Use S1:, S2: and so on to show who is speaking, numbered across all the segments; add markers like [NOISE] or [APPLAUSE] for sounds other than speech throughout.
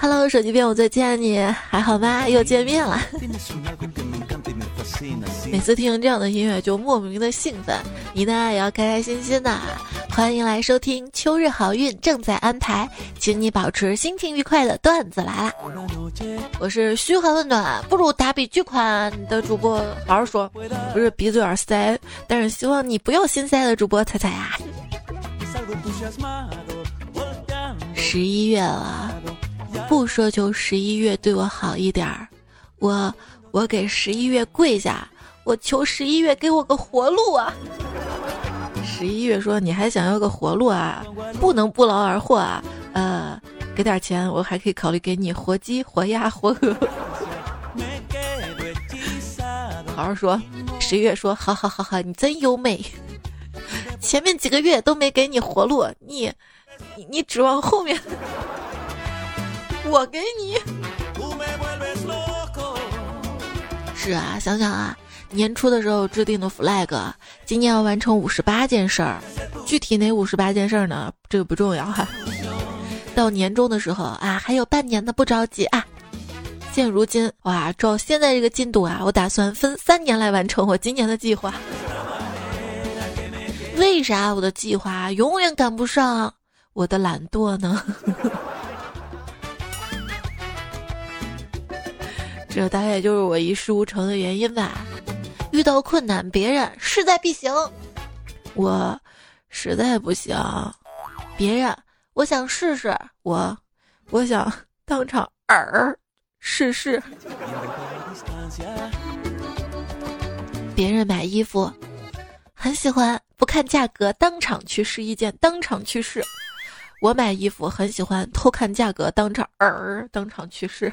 S1: Hello，手机边我最亲爱的你还好吗？又见面了。每次听这样的音乐就莫名的兴奋，你呢也要开开心心的。欢迎来收听秋日好运正在安排，请你保持心情愉快的段子来啦。我是嘘寒问暖不如打笔巨款的主播，好好说，不是鼻子有点塞，但是希望你不要心塞的主播彩彩啊。十一月了，不说求十一月对我好一点儿，我我给十一月跪下，我求十一月给我个活路啊！十一月说你还想要个活路啊？不能不劳而获啊！呃，给点钱，我还可以考虑给你活鸡、活鸭、活鹅。好好说，十一月说好好好好，你真优美。前面几个月都没给你活路，你。你你指望后面，[LAUGHS] 我给你。是啊，想想啊，年初的时候制定的 flag，今年要完成五十八件事儿，具体哪五十八件事儿呢？这个不重要哈。到年终的时候啊，还有半年的，不着急啊。现如今哇，照现在这个进度啊，我打算分三年来完成我今年的计划。为啥我的计划永远赶不上？我的懒惰呢？[LAUGHS] 这大概就是我一事无成的原因吧。遇到困难，别人势在必行，我实在不行。别人，我想试试，我我想当场耳试试。别人买衣服很喜欢，不看价格，当场去试一件，当场去试。我买衣服很喜欢偷看价格，当场儿当场去世。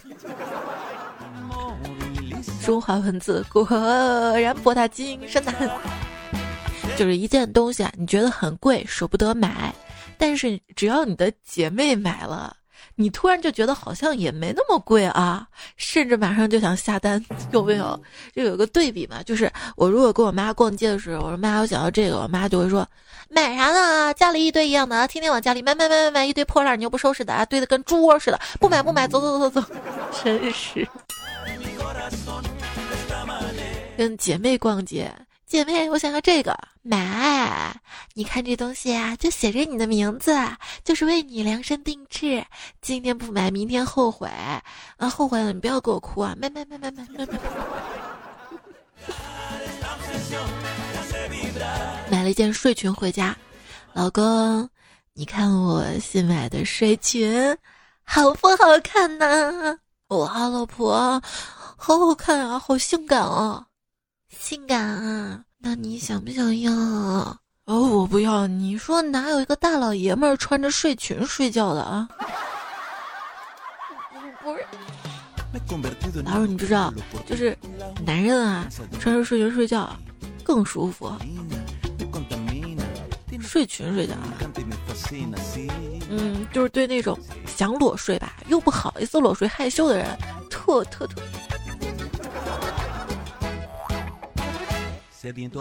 S1: 中华文字果然博大精深呐！就是一件东西啊，你觉得很贵，舍不得买，但是只要你的姐妹买了。你突然就觉得好像也没那么贵啊，甚至马上就想下单，有没有？就有个对比嘛，就是我如果跟我妈逛街的时候，我说妈，我想要这个，我妈就会说买啥呢？家里一堆一样的，天天往家里买买买买买，一堆破烂你又不收拾的啊，堆的跟猪窝似的，不买不买，走走走走走，[LAUGHS] 真是跟姐妹逛街。姐妹，我想要这个，买！你看这东西啊，就写着你的名字，就是为你量身定制。今天不买，明天后悔啊！后悔了，你不要给我哭啊！买买买买买买买！买了一件睡裙回家，老公，你看我新买的睡裙，好不好看呢？哇，老婆，好好看啊，好性感啊！性感啊？那你想不想要？哦，我不要。你说哪有一个大老爷们儿穿着睡裙睡觉的啊？不是。老师，你不知道，就是男人啊，穿着睡裙睡觉更舒服。睡裙睡觉，嗯，就是对那种想裸睡吧又不好意思裸睡害羞的人，特特特。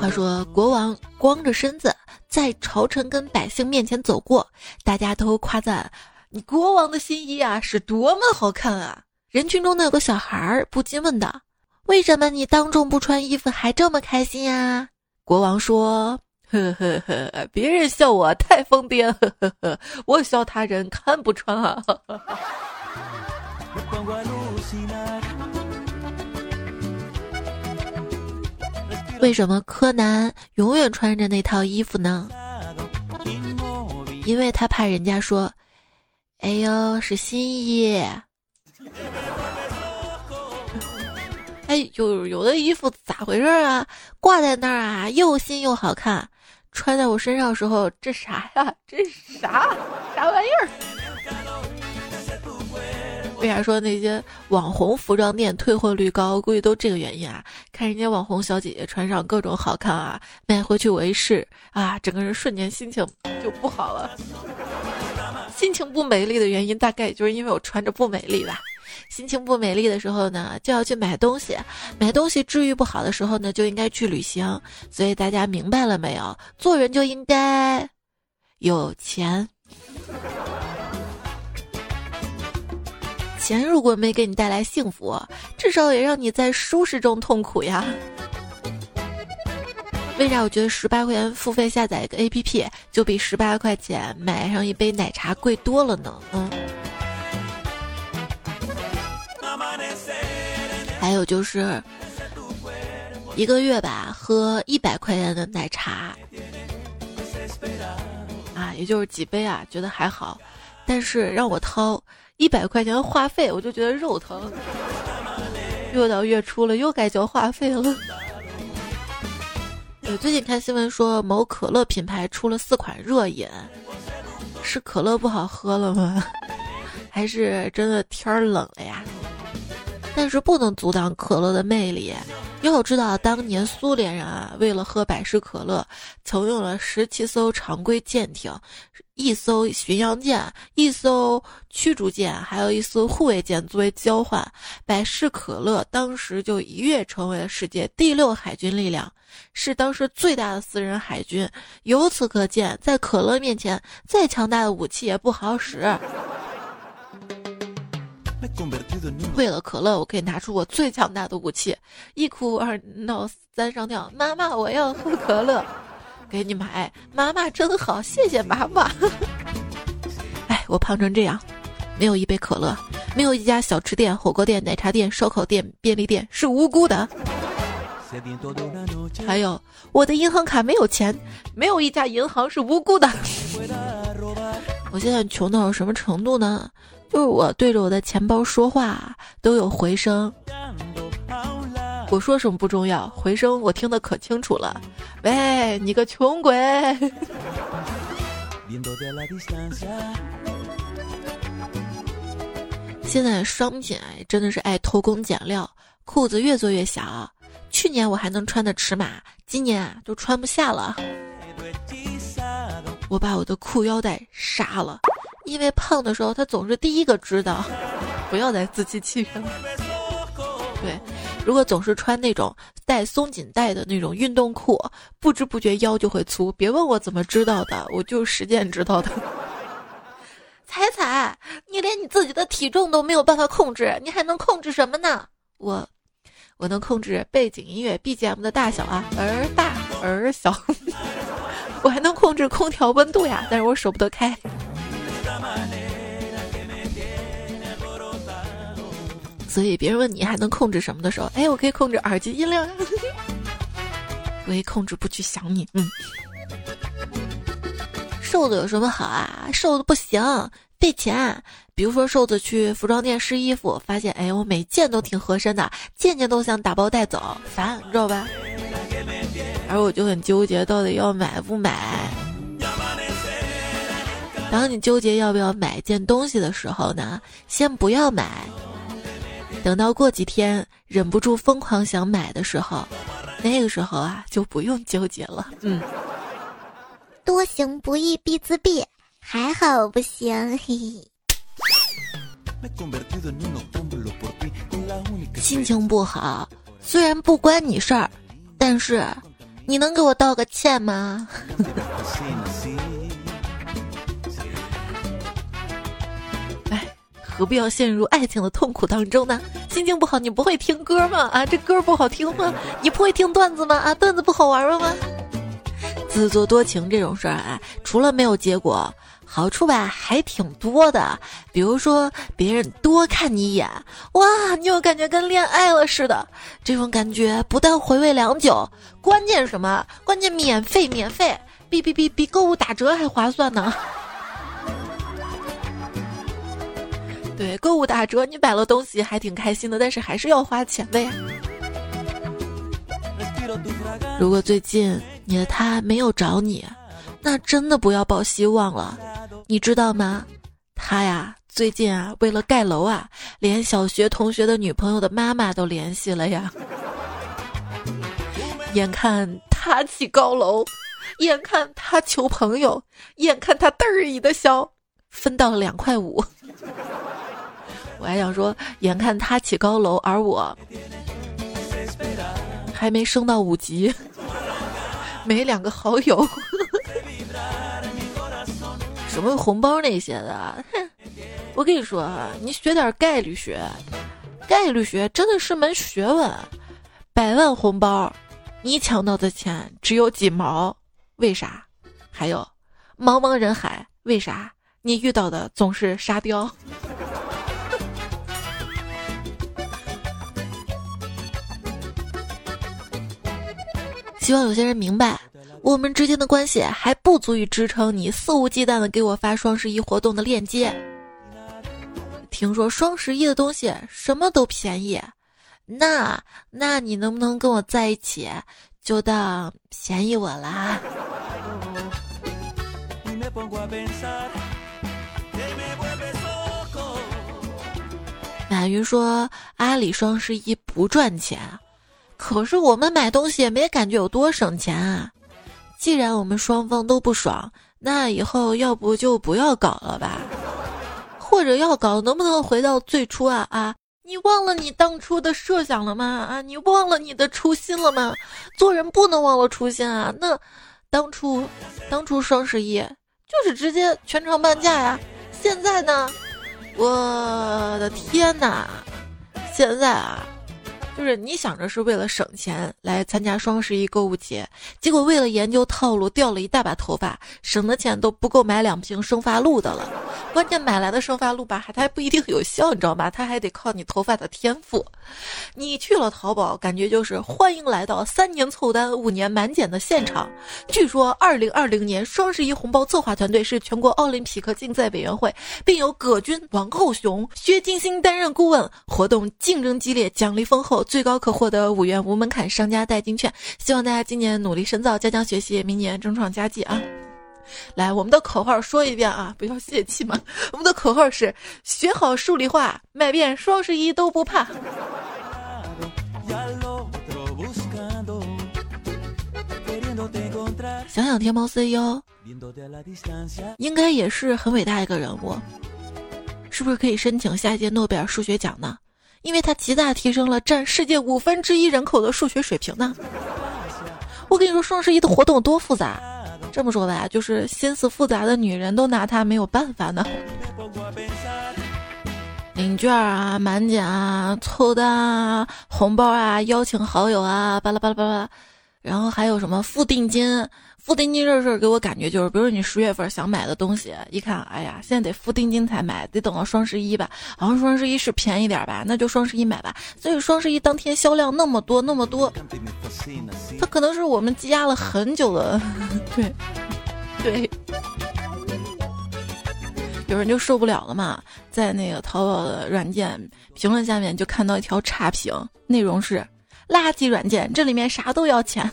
S1: 话说，国王光着身子在朝臣跟百姓面前走过，大家都夸赞你国王的新衣啊是多么好看啊！人群中呢有个小孩儿不禁问道：“为什么你当众不穿衣服还这么开心呀？”国王说：“呵呵呵，别人笑我太疯癫，呵呵呵，我笑他人看不穿啊。” [LAUGHS] 为什么柯南永远穿着那套衣服呢？因为他怕人家说：“哎呦，是新衣。” [LAUGHS] 哎，有有的衣服咋回事啊？挂在那儿啊，又新又好看，穿在我身上的时候，这啥呀？这啥啥玩意儿？为啥说那些网红服装店退货率高？估计都这个原因啊！看人家网红小姐姐穿上各种好看啊，买回去我一试啊，整个人瞬间心情就不好了。心情不美丽的原因，大概就是因为我穿着不美丽吧。心情不美丽的时候呢，就要去买东西；买东西治愈不好的时候呢，就应该去旅行。所以大家明白了没有？做人就应该有钱。钱如果没给你带来幸福，至少也让你在舒适中痛苦呀。为啥我觉得十八块钱付费下载一个 APP 就比十八块钱买上一杯奶茶贵多了呢？嗯。还有就是一个月吧，喝一百块钱的奶茶，啊，也就是几杯啊，觉得还好。但是让我掏。一百块钱话费，我就觉得肉疼。又到月初了，又该交话费了。我最近看新闻说，某可乐品牌出了四款热饮，是可乐不好喝了吗？[LAUGHS] 还是真的天冷了呀？但是不能阻挡可乐的魅力。要知道，当年苏联人啊，为了喝百事可乐，曾用了十七艘常规舰艇。一艘巡洋舰、一艘驱逐舰，还有一艘护卫舰作为交换，百事可乐当时就一跃成为了世界第六海军力量，是当时最大的私人海军。由此可见，在可乐面前，再强大的武器也不好使。[LAUGHS] 为了可乐，我可以拿出我最强大的武器：一哭二闹三上吊。妈妈，我要喝可乐。给你买，妈妈真好，谢谢妈妈。[LAUGHS] 哎，我胖成这样，没有一杯可乐，没有一家小吃店、火锅店、奶茶店、烧烤店、便利店是无辜的。还有，我的银行卡没有钱，没有一家银行是无辜的。[LAUGHS] 我现在穷到什么程度呢？就是我对着我的钱包说话都有回声。我说什么不重要，回声我听得可清楚了。喂，你个穷鬼！现在商品哎，真的是爱偷工减料，裤子越做越小。去年我还能穿的尺码，今年啊都穿不下了。我把我的裤腰带杀了，因为胖的时候他总是第一个知道。不要再自欺欺人了。对。如果总是穿那种带松紧带的那种运动裤，不知不觉腰就会粗。别问我怎么知道的，我就实践知道的。[LAUGHS] 彩彩，你连你自己的体重都没有办法控制，你还能控制什么呢？我，我能控制背景音乐 BGM 的大小啊，儿大儿小。[LAUGHS] 我还能控制空调温度呀，但是我舍不得开。所以别人问你还能控制什么的时候，哎，我可以控制耳机音量，[LAUGHS] 我也控制不去想你。嗯，瘦子有什么好啊？瘦子不行，费钱。比如说瘦子去服装店试衣服，发现哎，我每件都挺合身的，件件都想打包带走，烦，你知道吧？而我就很纠结，到底要买不买？当你纠结要不要买一件东西的时候呢，先不要买。等到过几天忍不住疯狂想买的时候，那个时候啊就不用纠结了。嗯，
S2: 多行不义必自毙，还好不行。嘿嘿。心情不好，虽然不关你事儿，但是你能给我道个歉吗？[LAUGHS]
S1: 何必要陷入爱情的痛苦当中呢？心情不好，你不会听歌吗？啊，这歌不好听吗？你不会听段子吗？啊，段子不好玩了吗？自作多情这种事儿啊，除了没有结果，好处吧还挺多的。比如说，别人多看你一眼，哇，你有感觉跟恋爱了似的。这种感觉不但回味良久，关键什么？关键免费，免费，比比比比购物打折还划算呢。对，购物打折，你买了东西还挺开心的，但是还是要花钱的呀。如果最近你的他没有找你，那真的不要抱希望了。你知道吗？他呀，最近啊，为了盖楼啊，连小学同学的女朋友的妈妈都联系了呀。眼看他起高楼，眼看他求朋友，眼看他嘚儿一的笑，分到了两块五。我还想说，眼看他起高楼，而我还没升到五级，没两个好友。什么红包那些的，哼！我跟你说啊，你学点概率学，概率学真的是门学问。百万红包，你抢到的钱只有几毛，为啥？还有，茫茫人海，为啥你遇到的总是沙雕？希望有些人明白。我们之间的关系还不足以支撑你肆无忌惮的给我发双十一活动的链接。听说双十一的东西什么都便宜，那那你能不能跟我在一起，就当便宜我啦？马云说阿里双十一不赚钱，可是我们买东西也没感觉有多省钱啊。既然我们双方都不爽，那以后要不就不要搞了吧？或者要搞，能不能回到最初啊啊？你忘了你当初的设想了吗？啊，你忘了你的初心了吗？做人不能忘了初心啊！那当初，当初双十一就是直接全场半价呀。现在呢？我的天哪！现在啊。就是你想着是为了省钱来参加双十一购物节，结果为了研究套路掉了一大把头发，省的钱都不够买两瓶生发露的了。关键买来的生发露吧，还它还不一定有效，你知道吗？它还得靠你头发的天赋。你去了淘宝，感觉就是欢迎来到三年凑单五年满减的现场。据说二零二零年双十一红包策划团队是全国奥林匹克竞赛委员会，并由葛军、王后雄、薛金星担任顾问。活动竞争激烈，奖励丰厚。最高可获得五元无门槛商家代金券，希望大家今年努力深造，加强学习，明年争创佳绩啊！来，我们的口号说一遍啊，不要泄气嘛！我们的口号是：学好数理化，买遍双十一都不怕。想想天猫 CEO，应该也是很伟大一个人物，是不是可以申请下一届诺贝尔数学奖呢？因为它极大提升了占世界五分之一人口的数学水平呢。我跟你说，双十一的活动多复杂。这么说吧，就是心思复杂的女人都拿它没有办法呢。领券啊，满减啊，凑单啊，红包啊，邀请好友啊，巴拉巴拉巴拉，然后还有什么付定金。付定金这事儿给我感觉就是，比如你十月份想买的东西，一看，哎呀，现在得付定金才买，得等到双十一吧。好像双十一是便宜点吧，那就双十一买吧。所以双十一当天销量那么多那么多，它可能是我们积压了很久的，对，对。有人就受不了了嘛，在那个淘宝的软件评论下面就看到一条差评，内容是垃圾软件，这里面啥都要钱。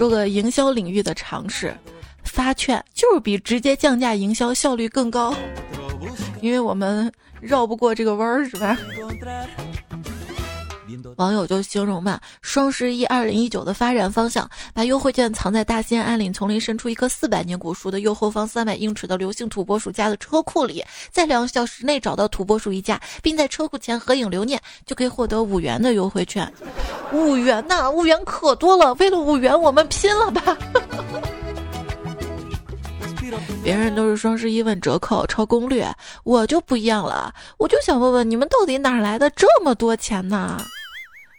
S1: 说个营销领域的常识，发券就是比直接降价营销效率更高，因为我们绕不过这个弯儿，是吧？网友就形容嘛，双十一二零一九的发展方向，把优惠券藏在大兴安岭丛林深处一棵四百年古树的右后方三百英尺的刘姓土拨鼠家的车库里，在两小时内找到土拨鼠一家，并在车库前合影留念，就可以获得五元的优惠券。五元呐，五元可多了，为了五元我们拼了吧！[LAUGHS] 别人都是双十一问折扣、抄攻略，我就不一样了，我就想问问你们到底哪来的这么多钱呢？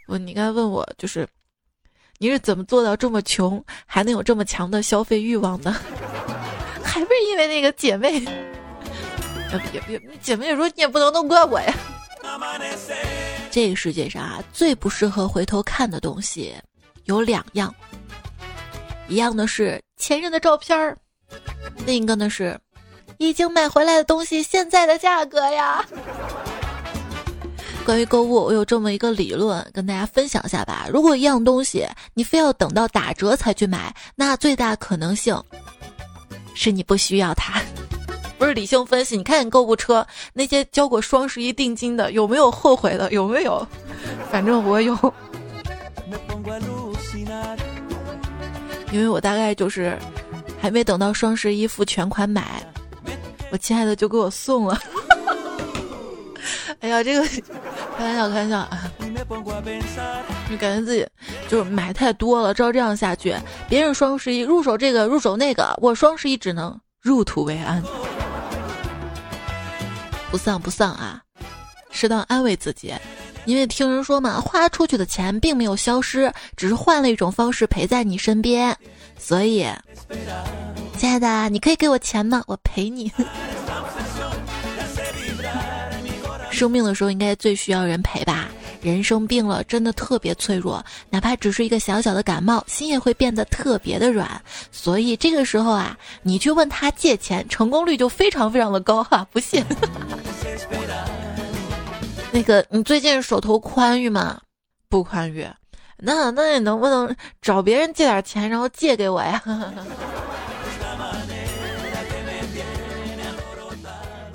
S1: 我你该问我就是，你是怎么做到这么穷还能有这么强的消费欲望的？[LAUGHS] 还不是因为那个姐妹？别别，姐妹说你也不能都怪我呀。这个世界上啊，最不适合回头看的东西有两样，一样的是前任的照片儿，另一个呢是已经买回来的东西现在的价格呀。关于购物，我有这么一个理论，跟大家分享一下吧。如果一样东西你非要等到打折才去买，那最大可能性是你不需要它。不是理性分析，你看你购物车那些交过双十一定金的，有没有后悔的？有没有？反正我有，因为我大概就是还没等到双十一付全款买，我亲爱的就给我送了。[LAUGHS] 哎呀，这个开玩笑，开玩笑，就感觉自己就是买太多了，照这样下去，别人双十一入手这个入手那个，我双十一只能入土为安。不丧不丧啊，适当安慰自己，因为听人说嘛，花出去的钱并没有消失，只是换了一种方式陪在你身边。所以，亲爱的，你可以给我钱吗？我陪你。[LAUGHS] 生病的时候应该最需要人陪吧？人生病了真的特别脆弱，哪怕只是一个小小的感冒，心也会变得特别的软。所以这个时候啊，你去问他借钱，成功率就非常非常的高哈！[LAUGHS] 不信。那个，你最近手头宽裕吗？不宽裕。那那你能不能找别人借点钱，然后借给我呀？[LAUGHS]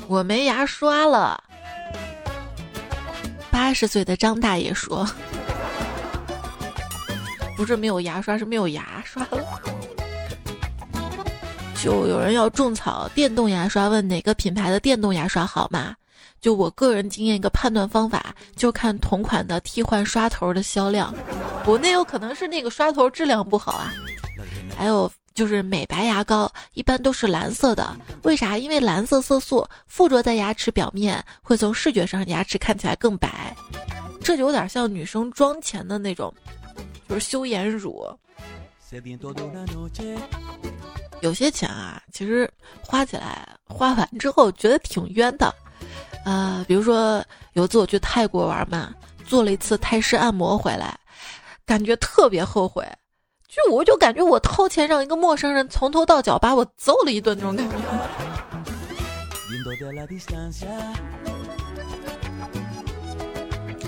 S1: 我没牙刷了。八十岁的张大爷说：“不是没有牙刷，是没有牙刷了。”就有人要种草电动牙刷，问哪个品牌的电动牙刷好吗？就我个人经验，一个判断方法就看同款的替换刷头的销量。我那有可能是那个刷头质量不好啊。还有就是美白牙膏一般都是蓝色的，为啥？因为蓝色色素附着在牙齿表面，会从视觉上牙齿看起来更白。这就有点像女生妆前的那种，就是修颜乳。有些钱啊，其实花起来花完之后觉得挺冤的。呃，比如说有次我去泰国玩嘛，做了一次泰式按摩回来，感觉特别后悔，就我就感觉我掏钱让一个陌生人从头到脚把我揍了一顿那种感觉。[LAUGHS]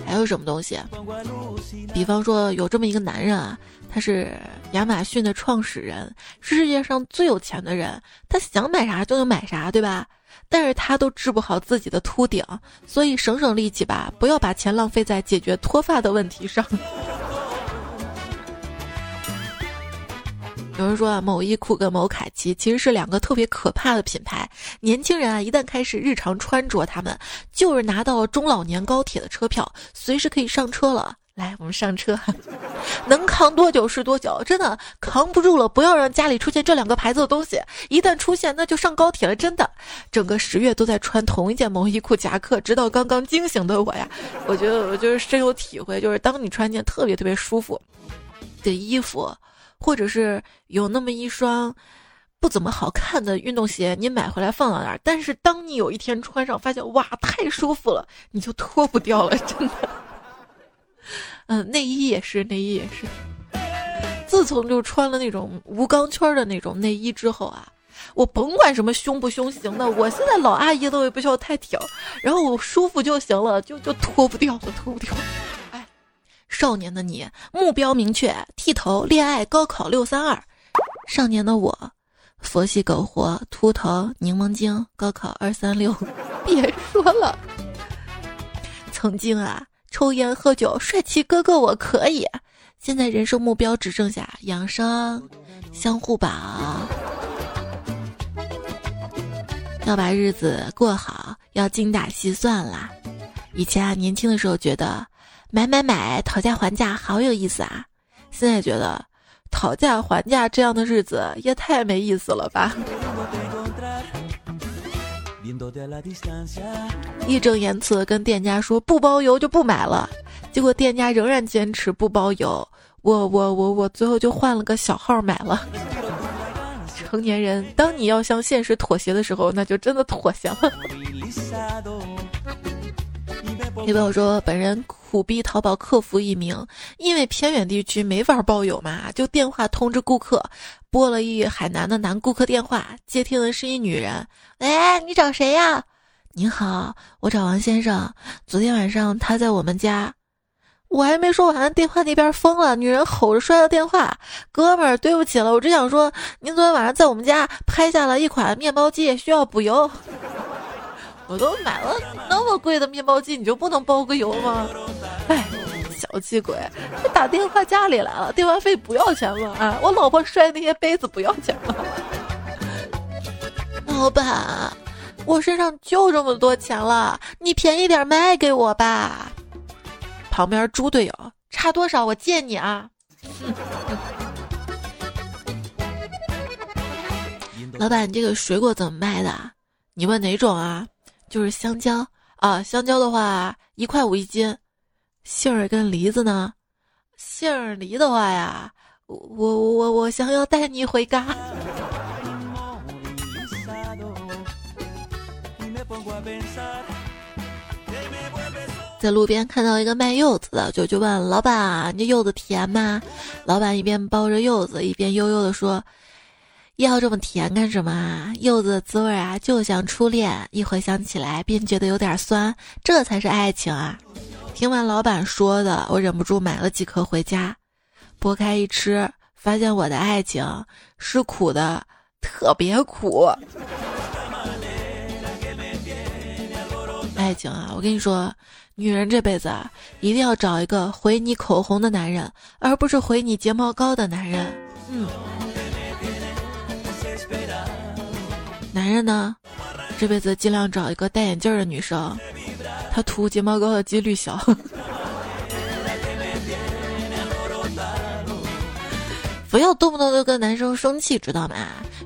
S1: 还有什么东西？比方说有这么一个男人啊，他是亚马逊的创始人，是世界上最有钱的人，他想买啥就能买啥，对吧？但是他都治不好自己的秃顶，所以省省力气吧，不要把钱浪费在解决脱发的问题上。有人说啊，某衣库跟某凯奇其实是两个特别可怕的品牌。年轻人啊，一旦开始日常穿着它们，就是拿到中老年高铁的车票，随时可以上车了。来，我们上车，[LAUGHS] 能扛多久是多久，真的扛不住了。不要让家里出现这两个牌子的东西，一旦出现，那就上高铁了。真的，整个十月都在穿同一件毛衣裤夹克，直到刚刚惊醒的我呀，我觉得我就是深有体会，就是当你穿件特别特别舒服的衣服，或者是有那么一双不怎么好看的运动鞋，你买回来放到那儿，但是当你有一天穿上，发现哇，太舒服了，你就脱不掉了，真的。[LAUGHS] 嗯，内衣也是，内衣也是。自从就穿了那种无钢圈的那种内衣之后啊，我甭管什么胸不胸型的，我现在老阿姨都也不需要太挑，然后我舒服就行了，就就脱不掉了，脱不掉。少年的你目标明确，剃头、恋爱、高考六三二。少年的我，佛系苟活，秃头、柠檬精，高考二三六。[LAUGHS] 别说了，曾经啊。抽烟喝酒，帅气哥哥我可以。现在人生目标只剩下养生、相互宝，要把日子过好，要精打细算啦。以前啊，年轻的时候觉得买买买、讨价还价好有意思啊，现在觉得讨价还价这样的日子也太没意思了吧。义正言辞的跟店家说不包邮就不买了，结果店家仍然坚持不包邮，我我我我最后就换了个小号买了。成年人，当你要向现实妥协的时候，那就真的妥协了。有朋友说，本人苦逼淘宝客服一名，因为偏远地区没法包邮嘛，就电话通知顾客，拨了一海南的男顾客电话，接听的是一女人，喂，你找谁呀？您好，我找王先生，昨天晚上他在我们家，我还没说完，电话那边疯了，女人吼着摔了电话，哥们儿，对不起了，我只想说，您昨天晚上在我们家拍下了一款面包机，需要补油。我都买了那么贵的面包机，你就不能包个邮吗？哎，小气鬼，他打电话家里来了，电话费不要钱吗？啊，我老婆摔那些杯子不要钱吗？老板，我身上就这么多钱了，你便宜点卖给我吧。旁边猪队友，差多少我借你啊？[LAUGHS] 老板，你这个水果怎么卖的？你问哪种啊？就是香蕉啊，香蕉的话一块五一斤。杏儿跟梨子呢？杏儿梨的话呀，我我我我想要带你回家。在路边看到一个卖柚子的，就就问老板：“你这柚子甜吗？”老板一边剥着柚子，一边悠悠的说：“要这么甜干什么啊？柚子的滋味啊，就像初恋，一回想起来便觉得有点酸，这才是爱情啊！”听完老板说的，我忍不住买了几颗回家，剥开一吃，发现我的爱情是苦的，特别苦。爱情啊，我跟你说。女人这辈子啊，一定要找一个回你口红的男人，而不是回你睫毛膏的男人。嗯，男人呢，这辈子尽量找一个戴眼镜的女生，她涂睫毛膏的几率小。不要动不动就跟男生生气，知道吗？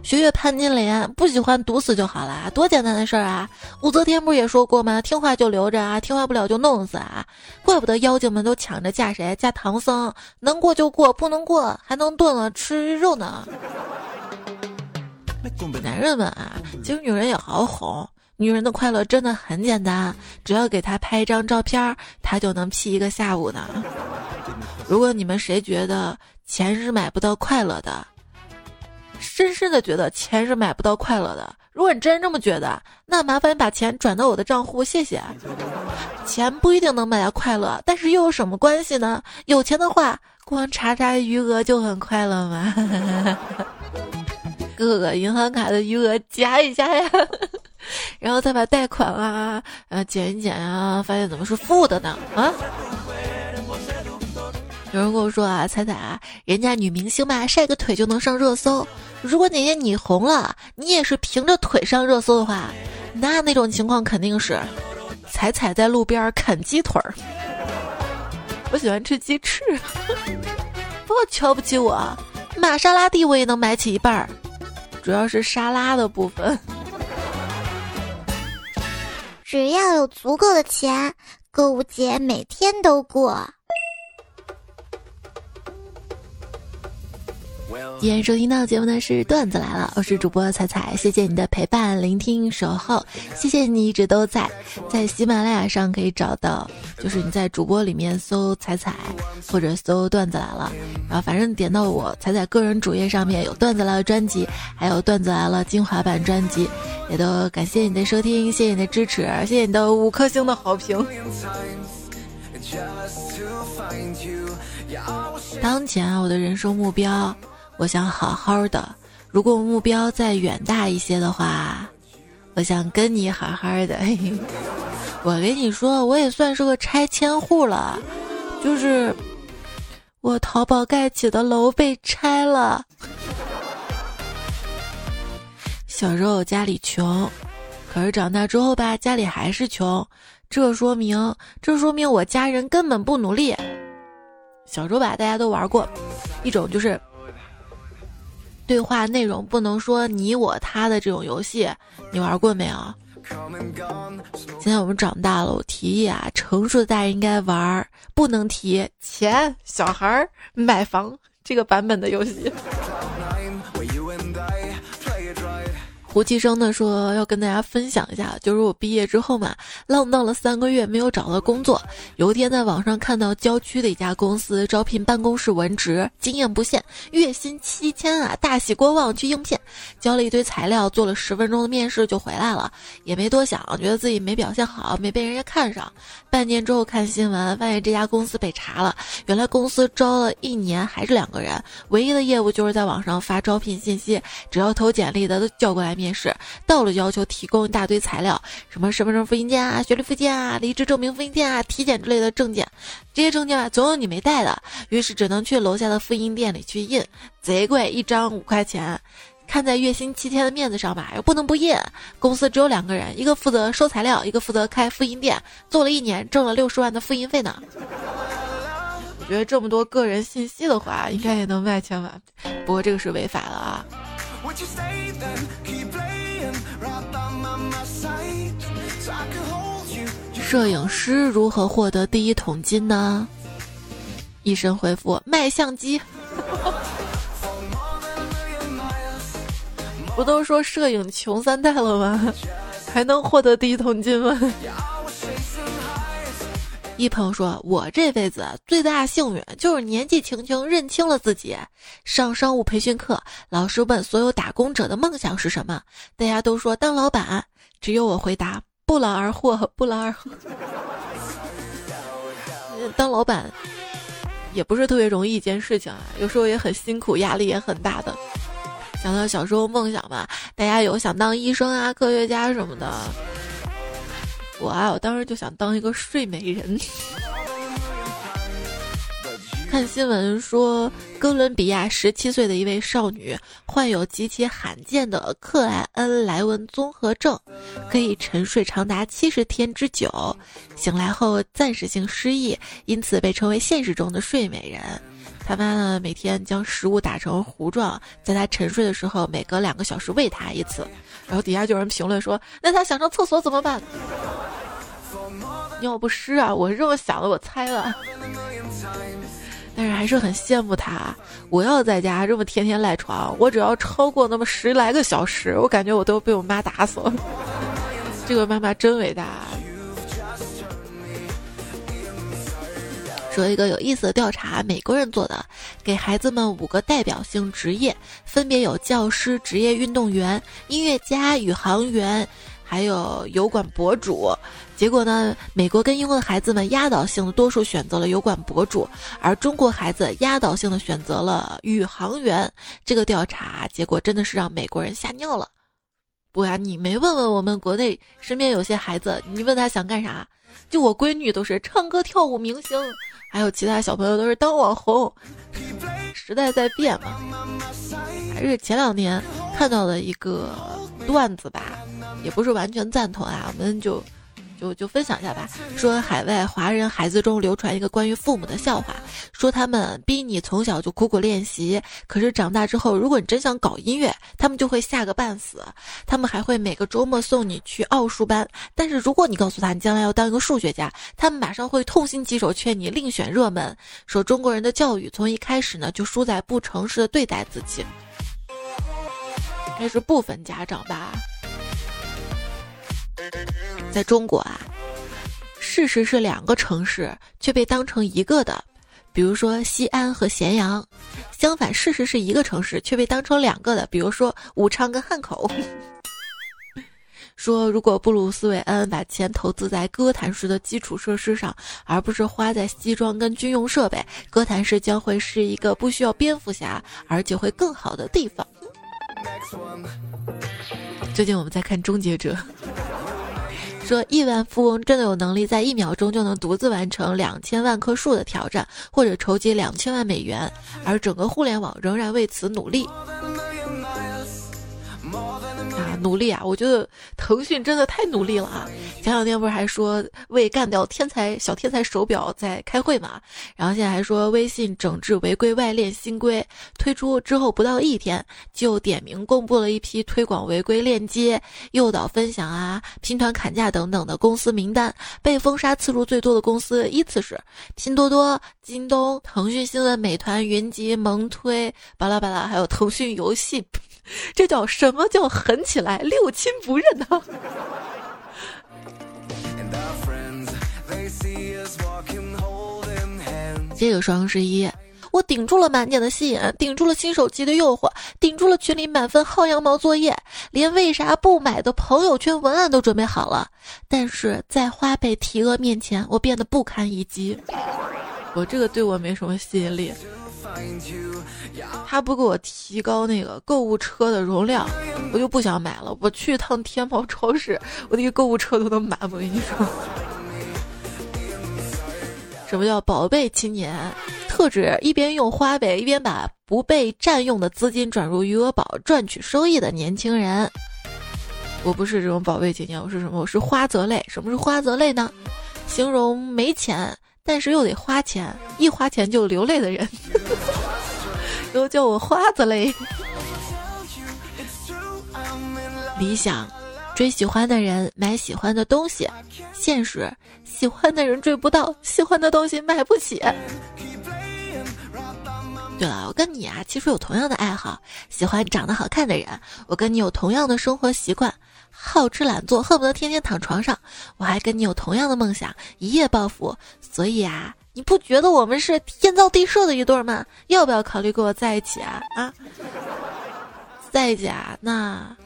S1: 学学潘金莲，不喜欢毒死就好了，多简单的事儿啊！武则天不是也说过吗？听话就留着啊，听话不了就弄死啊！怪不得妖精们都抢着嫁谁？嫁唐僧，能过就过，不能过还能炖了吃肉呢。男人们啊，其实女人也好哄，女人的快乐真的很简单，只要给她拍一张照片，她就能 P 一个下午呢。如果你们谁觉得？钱是买不到快乐的，深深的觉得钱是买不到快乐的。如果你真这么觉得，那麻烦你把钱转到我的账户，谢谢。钱不一定能买到快乐，但是又有什么关系呢？有钱的话，光查查余额就很快乐嘛。各个银行卡的余额加一加呀，[LAUGHS] 然后再把贷款啊，呃减一减啊，发现怎么是负的呢？啊？有人跟我说啊，彩彩啊，人家女明星嘛，晒个腿就能上热搜。如果哪天你红了，你也是凭着腿上热搜的话，那那种情况肯定是彩彩在路边啃鸡腿儿。我喜欢吃鸡翅，[LAUGHS] 不要瞧不起我，玛莎拉蒂我也能买起一半儿，主要是沙拉的部分。
S2: 只要有足够的钱，购物节每天都过。
S1: 今天收听到的节目呢是段子来了，我是主播彩彩，谢谢你的陪伴、聆听、守候，谢谢你一直都在。在喜马拉雅上可以找到，就是你在主播里面搜彩彩或者搜段子来了，然后反正点到我彩彩个人主页上面有段子来了专辑，还有段子来了精华版专辑，也都感谢你的收听，谢谢你的支持，谢谢你的五颗星的好评。当前啊，我的人生目标。我想好好的，如果目标再远大一些的话，我想跟你好好的。[LAUGHS] 我跟你说，我也算是个拆迁户了，就是我淘宝盖起的楼被拆了。小时候家里穷，可是长大之后吧，家里还是穷，这说明这说明我家人根本不努力。小时候吧，大家都玩过一种就是。对话内容不能说你我他的这种游戏，你玩过没有？现在我们长大了，我提议啊，成熟的大人应该玩，不能提钱小孩买房这个版本的游戏。胡其生呢说要跟大家分享一下，就是我毕业之后嘛，浪荡了三个月没有找到工作。有一天在网上看到郊区的一家公司招聘办公室文职，经验不限，月薪七千啊，大喜过望去应聘，交了一堆材料，做了十分钟的面试就回来了，也没多想，觉得自己没表现好，没被人家看上。半年之后看新闻，发现这家公司被查了，原来公司招了一年还是两个人，唯一的业务就是在网上发招聘信息，只要投简历的都叫过来。面试到了，要求提供一大堆材料，什么身份证复印件啊、学历复印件啊、离职证明复印件啊、体检之类的证件。这些证件啊，总有你没带的，于是只能去楼下的复印店里去印，贼贵，一张五块钱。看在月薪七千的面子上吧，又不能不印。公司只有两个人，一个负责收材料，一个负责开复印店。做了一年，挣了六十万的复印费呢。[LAUGHS] 我觉得这么多个人信息的话，应该也能卖千万。不过这个是违法的啊。摄影师如何获得第一桶金呢？医生回复：卖相机。不都说摄影穷三代了吗？还能获得第一桶金吗？一朋友说：“我这辈子最大幸运就是年纪轻轻认清了自己。上商务培训课，老师问所有打工者的梦想是什么，大家都说当老板，只有我回答不劳而获，不劳而获。当老板也不是特别容易一件事情啊，有时候也很辛苦，压力也很大的。想到小时候梦想吧，大家有想当医生啊、科学家什么的。”我啊，我当时就想当一个睡美人。[LAUGHS] 看新闻说，哥伦比亚十七岁的一位少女患有极其罕见的克莱恩莱文综合症，可以沉睡长达七十天之久，醒来后暂时性失忆，因此被称为现实中的睡美人。他妈呢，每天将食物打成糊状，在他沉睡的时候，每隔两个小时喂他一次。然后底下就有人评论说：“那他想上厕所怎么办？”尿不湿啊！我是这么想的，我猜了。但是还是很羡慕他。我要在家这么天天赖床，我只要超过那么十来个小时，我感觉我都被我妈打死了。这个妈妈真伟大。说一个有意思的调查，美国人做的，给孩子们五个代表性职业，分别有教师、职业运动员、音乐家、宇航员，还有油管博主。结果呢，美国跟英国的孩子们压倒性的多数选择了油管博主，而中国孩子压倒性的选择了宇航员。这个调查结果真的是让美国人吓尿了。不呀，你没问问我们国内身边有些孩子，你问他想干啥？就我闺女都是唱歌跳舞明星，还有其他小朋友都是当网红。时代在变嘛，还是前两年看到的一个段子吧，也不是完全赞同啊，我们就。就就分享一下吧。说海外华人孩子中流传一个关于父母的笑话，说他们逼你从小就苦苦练习，可是长大之后，如果你真想搞音乐，他们就会吓个半死。他们还会每个周末送你去奥数班，但是如果你告诉他你将来要当一个数学家，他们马上会痛心疾首，劝你另选热门。说中国人的教育从一开始呢就输在不诚实的对待自己，应该是部分家长吧。在中国啊，事实是两个城市却被当成一个的，比如说西安和咸阳；相反，事实是一个城市却被当成两个的，比如说武昌跟汉口。[LAUGHS] 说如果布鲁斯韦恩把钱投资在哥谭市的基础设施上，而不是花在西装跟军用设备，哥谭市将会是一个不需要蝙蝠侠而且会更好的地方。最近我们在看《终结者》。说亿万富翁真的有能力在一秒钟就能独自完成两千万棵树的挑战，或者筹集两千万美元，而整个互联网仍然为此努力。努力啊！我觉得腾讯真的太努力了啊！前两天不是还说为干掉天才小天才手表在开会嘛？然后现在还说微信整治违规外链新规推出之后不到一天，就点名公布了一批推广违规链接、诱导分享啊、拼团砍价等等的公司名单。被封杀次数最多的公司依次是拼多多、京东、腾讯新闻、美团、云集、萌推、巴拉巴拉，还有腾讯游戏。这叫什么叫狠起来？六亲不认呢？这个双十一，我顶住了满点的吸引，顶住了新手机的诱惑，顶住了群里满分薅羊毛作业，连为啥不买的朋友圈文案都准备好了。但是在花呗提额面前，我变得不堪一击。我这个对我没什么吸引力。他不给我提高那个购物车的容量，我就不想买了。我去一趟天猫超市，我那个购物车都能满。我跟你说，什么叫宝贝青年？特指一边用花呗，一边把不被占用的资金转入余额宝赚取收益的年轻人。我不是这种宝贝青年，我是什么？我是花泽类。什么是花泽类呢？形容没钱。但是又得花钱，一花钱就流泪的人，都叫我花子嘞。理想，追喜欢的人，买喜欢的东西；现实，喜欢的人追不到，喜欢的东西买不起。对了，我跟你啊，其实有同样的爱好，喜欢长得好看的人。我跟你有同样的生活习惯，好吃懒做，恨不得天天躺床上。我还跟你有同样的梦想，一夜暴富。所以啊，你不觉得我们是天造地设的一对吗？要不要考虑跟我在一起啊？啊，在一起啊？那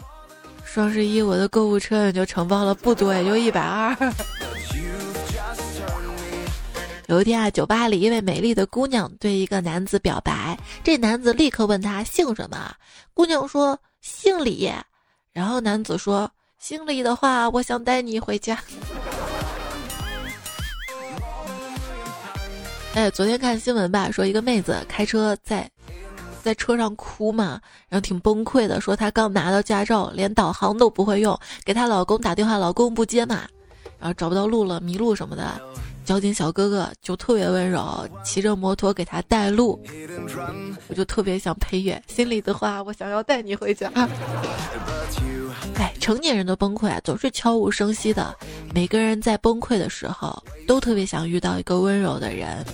S1: 双十一我的购物车也就承包了不多，也就一百二。有一天啊，酒吧里一位美丽的姑娘对一个男子表白，这男子立刻问她姓什么，姑娘说姓李，然后男子说姓李的话，我想带你回家。哎，昨天看新闻吧，说一个妹子开车在在车上哭嘛，然后挺崩溃的，说她刚拿到驾照，连导航都不会用，给她老公打电话，老公不接嘛，然后找不到路了，迷路什么的。交警小哥哥就特别温柔，骑着摩托给他带路，我就特别想配乐。心里的话，我想要带你回家。[LAUGHS] 哎，成年人的崩溃啊，总是悄无声息的。每个人在崩溃的时候，都特别想遇到一个温柔的人。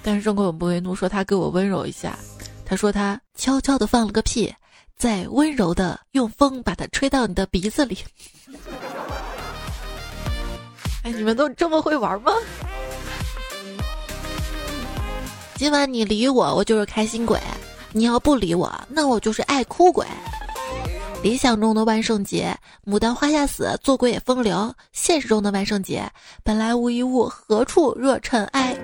S1: 但是中国永不为奴说他给我温柔一下，他说他悄悄的放了个屁，再温柔的用风把它吹到你的鼻子里。哎，你们都这么会玩吗？今晚你理我，我就是开心鬼；你要不理我，那我就是爱哭鬼。理想中的万圣节，牡丹花下死，做鬼也风流；现实中的万圣节，本来无一物，何处惹尘埃？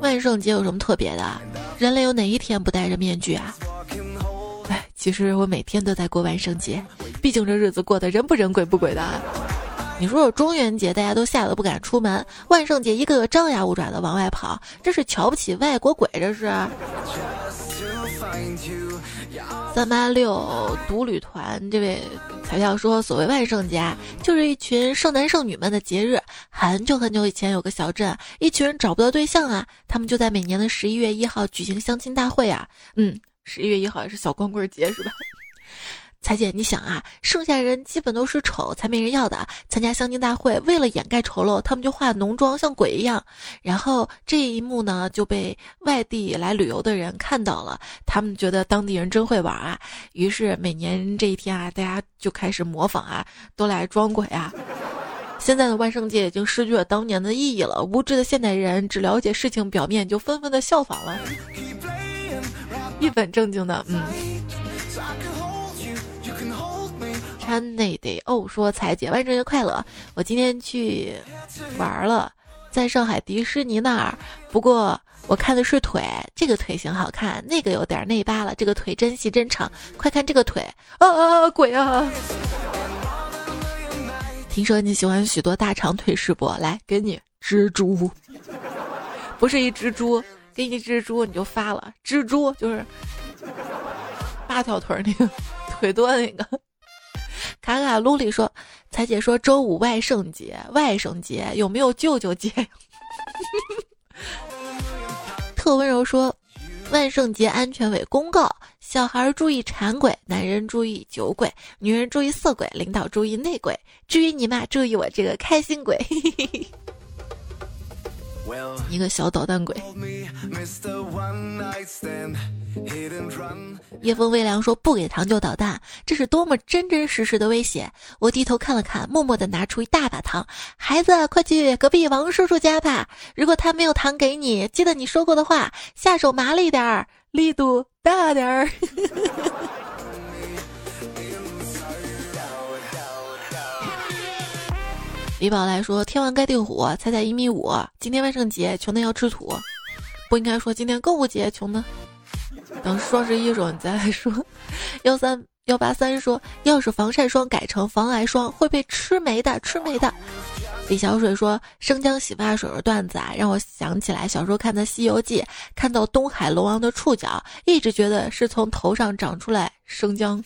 S1: 万圣节有什么特别的？人类有哪一天不戴着面具啊？哎，其实我每天都在过万圣节。毕竟这日子过得人不人鬼不鬼的，你说说中元节大家都吓得不敢出门，万圣节一个个张牙舞爪的往外跑，这是瞧不起外国鬼这是？三八六独旅团这位彩票说，所谓万圣节就是一群剩男剩女们的节日。很久很久以前有个小镇，一群人找不到对象啊，他们就在每年的十一月一号举行相亲大会啊。嗯，十一月一号也是小光棍节是吧？彩姐，你想啊，剩下人基本都是丑才没人要的。参加相亲大会，为了掩盖丑陋，他们就化浓妆像鬼一样。然后这一幕呢，就被外地来旅游的人看到了，他们觉得当地人真会玩啊。于是每年这一天啊，大家就开始模仿啊，都来装鬼啊。现在的万圣节已经失去了当年的意义了，无知的现代人只了解事情表面，就纷纷的效仿了。一本正经的，嗯。川内得哦，说彩姐万圣节快乐！我今天去玩了，在上海迪士尼那儿。不过我看的是腿，这个腿型好看，那个有点内八了。这个腿真细真长，快看这个腿！啊啊啊鬼啊！听说你喜欢许多大长腿是不？来，给你蜘蛛，不是一蜘蛛，给你蜘蛛你就发了。蜘蛛就是八条腿那个腿多那个。卡卡路里说：“彩姐说周五万圣节，万圣节有没有舅舅节？” [LAUGHS] 特温柔说：“万圣节安全委公告：小孩注意馋鬼，男人注意酒鬼，女人注意色鬼，领导注意内鬼。至于你嘛，注意我这个开心鬼。”一个小捣蛋鬼。夜风微凉说：“不给糖就捣蛋，这是多么真真实实的威胁！”我低头看了看，默默的拿出一大把糖。孩子，快去隔壁王叔叔家吧。如果他没有糖给你，记得你说过的话，下手麻利点儿，力度大点儿。[LAUGHS] 李宝来说：“天王盖地虎，彩彩一米五。今天万圣节，穷的要吃土。不应该说今天购物节，穷的。等双十一时候你再来说。幺三幺八三说，要是防晒霜改成防癌霜，会被吃没的，吃没的。李小水说，生姜洗发水的段子啊，让我想起来小时候看的《西游记》，看到东海龙王的触角，一直觉得是从头上长出来生姜。”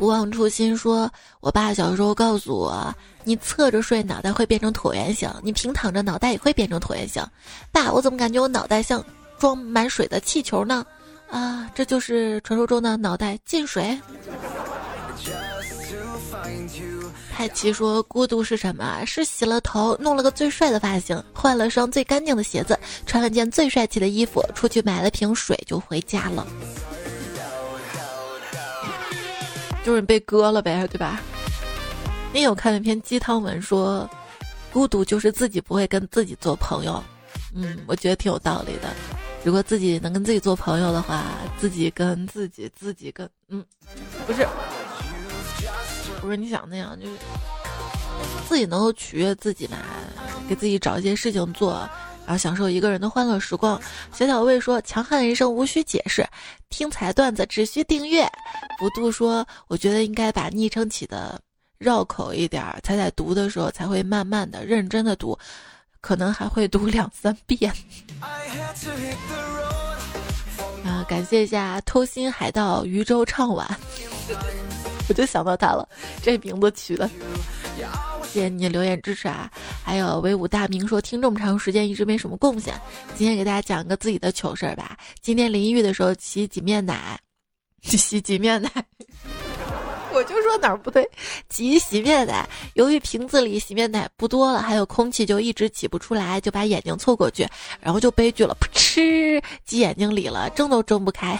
S1: 不忘初心说，我爸小时候告诉我，你侧着睡，脑袋会变成椭圆形；你平躺着，脑袋也会变成椭圆形。爸，我怎么感觉我脑袋像装满水的气球呢？啊，这就是传说中的脑袋进水。太奇说：“孤独是什么？是洗了头，弄了个最帅的发型，换了双最干净的鞋子，穿了件最帅气的衣服，出去买了瓶水就回家了。就是你被割了呗，对吧？你有看那篇鸡汤文说，孤独就是自己不会跟自己做朋友。嗯，我觉得挺有道理的。如果自己能跟自己做朋友的话，自己跟自己，自己跟……嗯，不是。”不是你想那样，就是自己能够取悦自己嘛，给自己找一些事情做，然后享受一个人的欢乐时光。小小魏说：“强悍人生无需解释，听彩段子只需订阅。”不度说：“我觉得应该把昵称起的绕口一点，才在读的时候才会慢慢的、认真的读，可能还会读两三遍。[LAUGHS] ”啊，感谢一下偷心海盗渔舟唱晚。[LAUGHS] 我就想到他了，这名字取的。谢谢你留言支持啊！还有威武大明说听这么长时间一直没什么贡献，今天给大家讲一个自己的糗事儿吧。今天淋浴的时候洗洗面奶，[LAUGHS] 洗洗面奶。[LAUGHS] 我就说哪儿不对，挤洗面奶，由于瓶子里洗面奶不多了，还有空气就一直挤不出来，就把眼睛凑过去，然后就悲剧了，噗嗤，挤眼睛里了，睁都睁不开，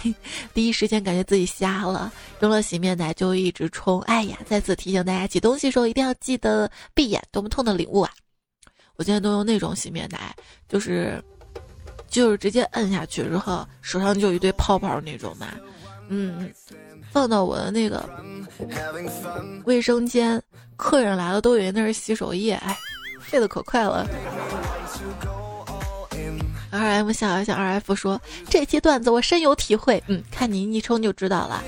S1: 第一时间感觉自己瞎了，扔了洗面奶就一直冲，哎呀，再次提醒大家挤东西的时候一定要记得闭眼，多么痛的领悟啊！我现在都用那种洗面奶，就是就是直接摁下去之后手上就有一堆泡泡那种嘛，嗯。放到我的那个卫生间，客人来了都以为那是洗手液，哎，废的可快了。R M 笑一笑，R F 说这期段子我深有体会，嗯，看你昵称就知道了。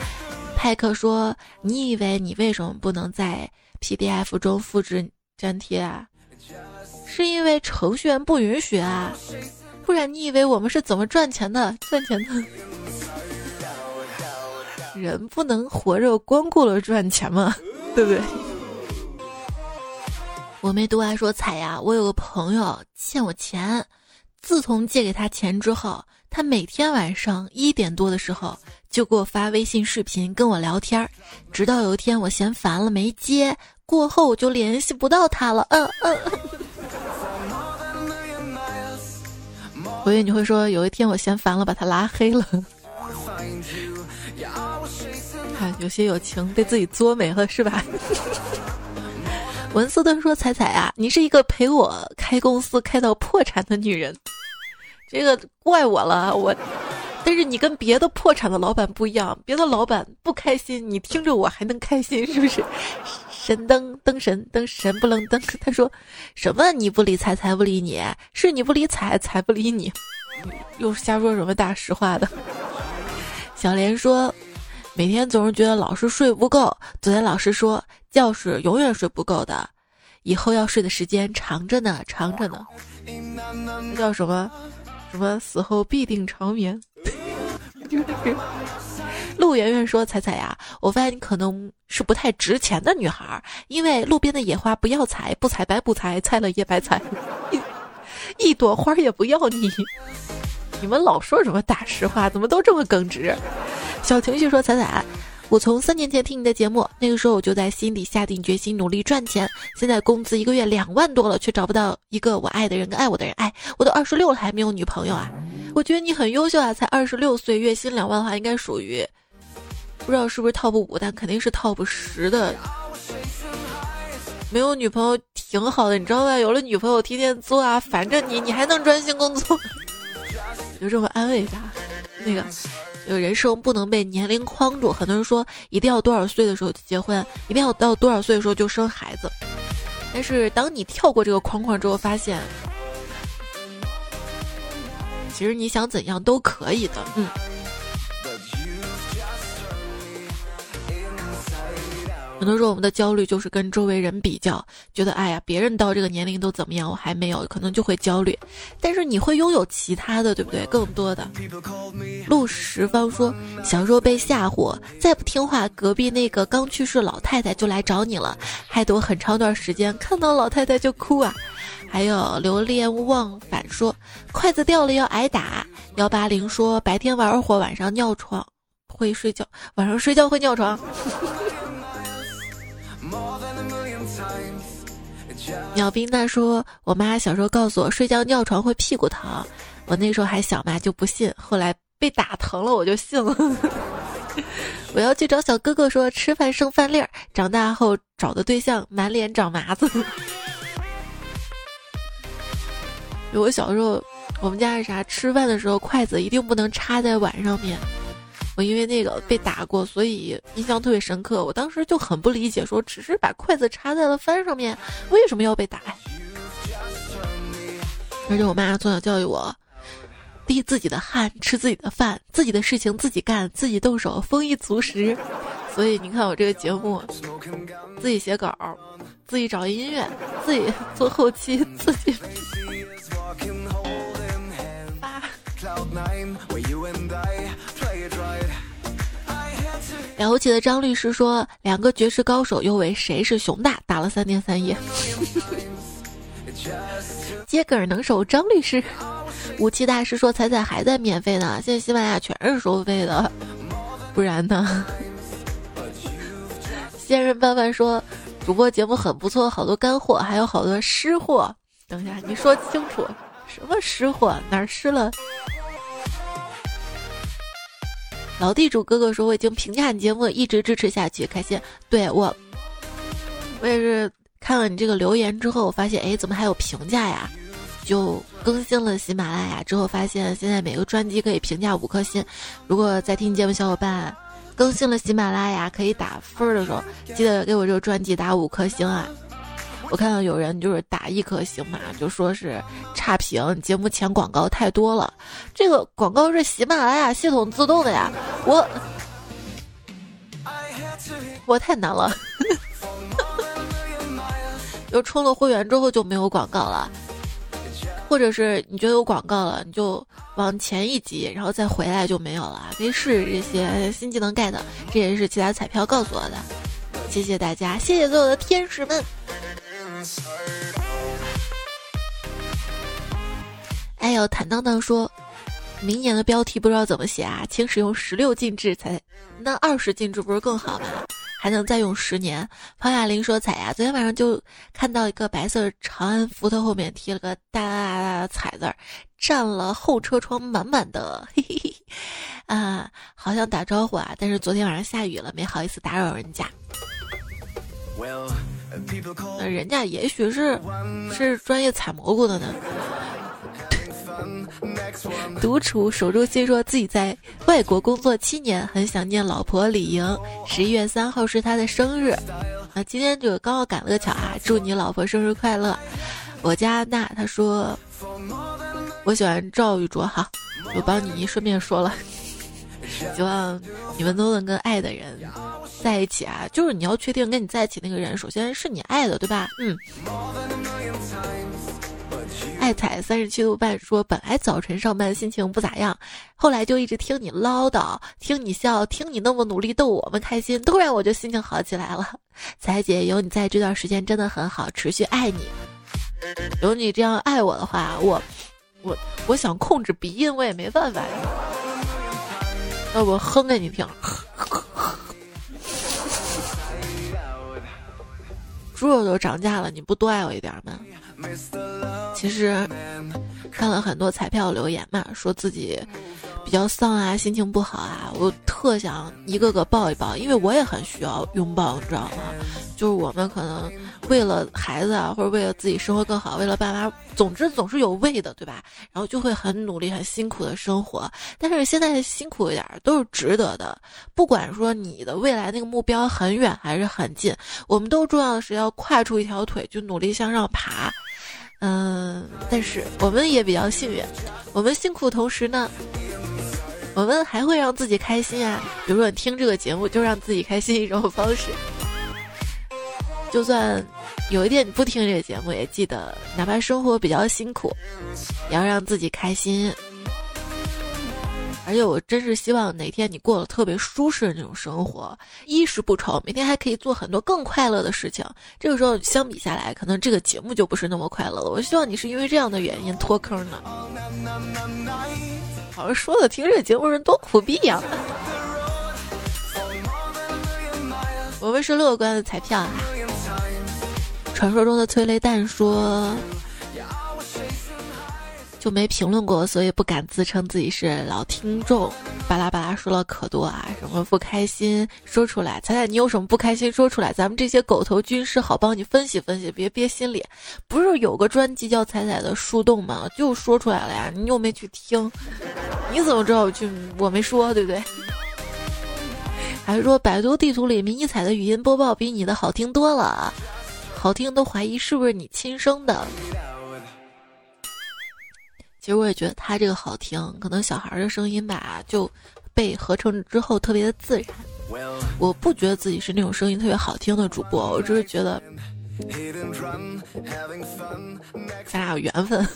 S1: 派克说，你以为你为什么不能在 P D F 中复制粘贴啊？是因为程序员不允许啊？不然你以为我们是怎么赚钱的？赚钱的？人不能活着光顾了赚钱嘛，[LAUGHS] 对不对？我没读完说彩呀，我有个朋友欠我钱，自从借给他钱之后，他每天晚上一点多的时候就给我发微信视频跟我聊天，直到有一天我嫌烦了没接，过后我就联系不到他了。嗯嗯。[LAUGHS] 我以为你会说有一天我嫌烦了把他拉黑了。看 [LAUGHS] 有些友情被自己作没了，是吧？[LAUGHS] 文斯顿说：“彩彩啊，你是一个陪我开公司开到破产的女人，这个怪我了。我，但是你跟别的破产的老板不一样，别的老板不开心，你听着我还能开心，是不是？神灯灯神灯神不愣登。他说什么？你不理睬，睬不理你，是你不理睬，睬不理你，又瞎说什么大实话的？小莲说。”每天总是觉得老是睡不够。昨天老师说，觉是永远睡不够的，以后要睡的时间长着呢，长着呢。叫什么？什么死后必定长眠？陆圆圆说：“彩彩呀，我发现你可能是不太值钱的女孩，因为路边的野花不要采，不采白不采，采了也白采，[LAUGHS] 一朵花也不要你。你们老说什么大实话，怎么都这么耿直？”小情绪说：“彩彩，我从三年前听你的节目，那个时候我就在心底下定决心努力赚钱。现在工资一个月两万多了，却找不到一个我爱的人跟爱我的人。哎，我都二十六了还没有女朋友啊！我觉得你很优秀啊，才二十六岁，月薪两万的话，应该属于不知道是不是 top 五，但肯定是 top 十的。没有女朋友挺好的，你知道吧？有了女朋友天天作啊，烦着你，你还能专心工作。就这么安慰一下，那个。”就人生不能被年龄框住，很多人说一定要多少岁的时候就结婚，一定要到多少岁的时候就生孩子。但是当你跳过这个框框之后，发现其实你想怎样都可以的。嗯。很多时候我们的焦虑就是跟周围人比较，觉得哎呀，别人到这个年龄都怎么样，我还没有，可能就会焦虑。但是你会拥有其他的，对不对？更多的。陆十方说，小时候被吓唬，再不听话，隔壁那个刚去世老太太就来找你了，害得我很长段时间看到老太太就哭啊。还有流连忘返说，筷子掉了要挨打。幺八零说，白天玩火，晚上尿床会睡觉，晚上睡觉会尿床。鸟冰娜说：“我妈小时候告诉我，睡觉尿床会屁股疼。我那时候还小嘛，就不信。后来被打疼了，我就信了。[LAUGHS] 我要去找小哥哥说吃饭剩饭粒儿，长大后找的对象满脸长麻子。[LAUGHS] 我小时候，我们家是啥？吃饭的时候筷子一定不能插在碗上面。”我因为那个被打过，所以印象特别深刻。我当时就很不理解，说只是把筷子插在了饭上面，为什么要被打？而且我妈从小教育我，滴自己的汗，吃自己的饭，自己的事情自己干，自己动手，丰衣足食。所以你看我这个节目，自己写稿，自己找音乐，自己做后期，自己。了不起的张律师说：“两个绝世高手又为谁是熊大打了三天三夜。”接梗能手张律师，武器大师说：“彩彩还在免费呢，现在喜马拉雅全是收费的，不然呢？” [LAUGHS] 仙人拌饭说：“主播节目很不错，好多干货，还有好多湿货。”等一下，你说清楚，什么湿货？哪儿湿了？老地主哥哥说：“我已经评价你节目，一直支持下去，开心。”对我，我也是看了你这个留言之后，我发现，哎，怎么还有评价呀？就更新了喜马拉雅之后，发现现在每个专辑可以评价五颗星。如果在听节目小伙伴更新了喜马拉雅可以打分的时候，记得给我这个专辑打五颗星啊！我看到有人就是打一颗星嘛，就说是差评，节目前广告太多了。这个广告是喜马拉雅系统自动的呀，我我太难了。[LAUGHS] 就充了会员之后就没有广告了，或者是你觉得有广告了，你就往前一集，然后再回来就没有了。可以试这些新技能 get，这也是其他彩票告诉我的。谢谢大家，谢谢所有的天使们。哎呦，坦荡荡说，明年的标题不知道怎么写啊，请使用十六进制才，那二十进制不是更好吗？还能再用十年。方亚玲说彩呀，昨天晚上就看到一个白色长安福特后面贴了个大大大的彩字儿，占了后车窗满满的，[LAUGHS] 嘿嘿嘿，啊，好想打招呼啊，但是昨天晚上下雨了，没好意思打扰人家。那人家也许是是专业采蘑菇的呢。独处守住心，说自己在外国工作七年，很想念老婆李莹。十一月三号是他的生日，啊，今天就刚好赶了个巧啊！祝你老婆生日快乐。我家那他说我喜欢赵玉卓，好，我帮你顺便说了，希望你们都能跟爱的人。在一起啊，就是你要确定跟你在一起那个人，首先是你爱的，对吧？嗯。爱彩三十七度半说，本来早晨上班心情不咋样，后来就一直听你唠叨，听你笑，听你那么努力逗我们开心，突然我就心情好起来了。彩姐有你在这段时间真的很好，持续爱你。有你这样爱我的话，我我我想控制鼻音，我也没办法呀。要不哼给你听。[LAUGHS] 猪肉都涨价了，你不多爱我一点吗？其实看了很多彩票留言嘛，说自己比较丧啊，心情不好啊，我特想一个个抱一抱，因为我也很需要拥抱，你知道吗？就是我们可能为了孩子啊，或者为了自己生活更好，为了爸妈，总之总是有为的，对吧？然后就会很努力、很辛苦的生活。但是现在辛苦一点都是值得的，不管说你的未来那个目标很远还是很近，我们都重要的是要跨出一条腿，就努力向上爬。嗯，但是我们也比较幸运，我们辛苦同时呢，我们还会让自己开心啊。比如说你听这个节目，就让自己开心一种方式。就算有一天你不听这个节目，也记得，哪怕生活比较辛苦，也要让自己开心。而且我真是希望哪天你过了特别舒适的那种生活，衣食不愁，每天还可以做很多更快乐的事情。这个时候相比下来，可能这个节目就不是那么快乐了。我希望你是因为这样的原因脱坑呢。好像说的听这个节目人多苦逼呀。我们是乐观的彩票啊。传说中的催泪弹说。就没评论过，所以不敢自称自己是老听众。巴拉巴拉说了可多啊，什么不开心说出来，彩彩你有什么不开心说出来，咱们这些狗头军师好帮你分析分析，别憋心里。不是有个专辑叫彩彩的树洞吗？就说出来了呀，你又没去听，你怎么知道我去我没说对不对？还是说百度地图里迷你彩的语音播报比你的好听多了，好听都怀疑是不是你亲生的。其实我也觉得他这个好听，可能小孩的声音吧就被合成之后特别的自然。我不觉得自己是那种声音特别好听的主播，我只是觉得咱俩有缘分。[LAUGHS]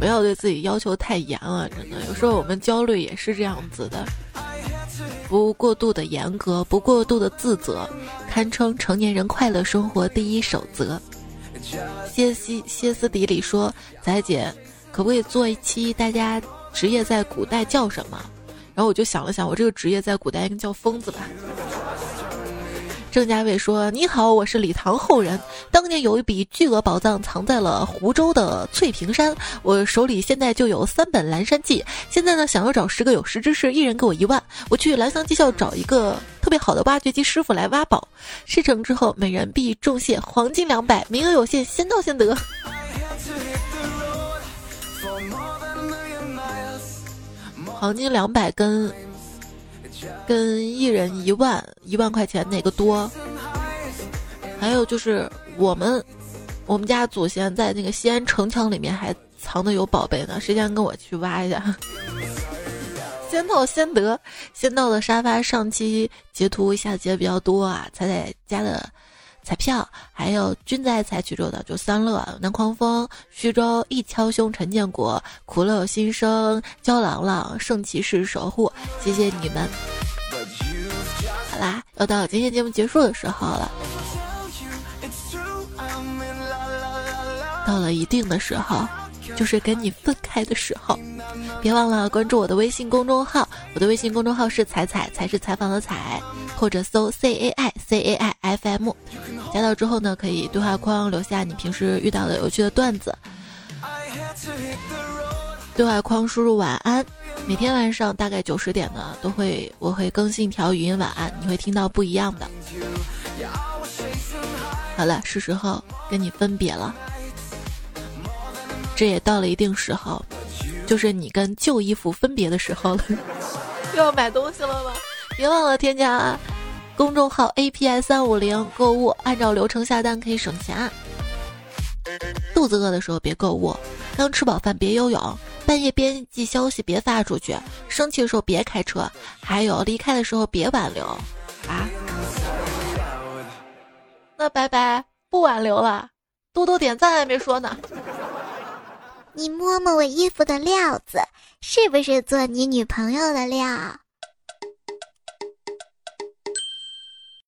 S1: 不要对自己要求太严了，真的，有时候我们焦虑也是这样子的。不过度的严格，不过度的自责，堪称成年人快乐生活第一守则。歇斯歇斯底里说：“仔姐，可不可以做一期大家职业在古代叫什么？”然后我就想了想，我这个职业在古代应该叫疯子吧。郑家伟说：“你好，我是李唐后人。当年有一笔巨额宝藏藏在了湖州的翠屏山，我手里现在就有三本《蓝山记》。现在呢，想要找十个有识之士，一人给我一万，我去蓝翔技校找一个特别好的挖掘机师傅来挖宝。事成之后，每人必重谢黄金两百，名额有限，先到先得。[LAUGHS] 黄金两百跟。”跟一人一万一万块钱哪个多？还有就是我们我们家祖先在那个西安城墙里面还藏的有宝贝呢，谁先跟我去挖一下？[LAUGHS] 先到先得，先到的沙发上期截图一下截比较多啊，彩彩家的彩票，还有均在采取中的就三乐、南狂风、徐州一敲胸、陈建国、苦乐新生、焦朗朗、圣骑士守护，谢谢你们。好啦，又到今天节目结束的时候了。到了一定的时候，就是跟你分开的时候。别忘了关注我的微信公众号，我的微信公众号是彩彩，才是采访的彩，或者搜 C A I C A I F M。加到之后呢，可以对话框留下你平时遇到的有趣的段子。对话框输入晚安，每天晚上大概九十点呢，都会我会更新一条语音晚安，你会听到不一样的。好了，是时候跟你分别了，这也到了一定时候，就是你跟旧衣服分别的时候了。[LAUGHS] 又要买东西了吗？别忘了添加公众号 A P I 三五零购物，按照流程下单可以省钱。肚子饿的时候别购物，刚吃饱饭别游泳。半夜编辑消息别发出去，生气的时候别开车，还有离开的时候别挽留啊！那拜拜，不挽留了，多多点赞还没说呢。
S2: 你摸摸我衣服的料子，是不是做你女朋友的料？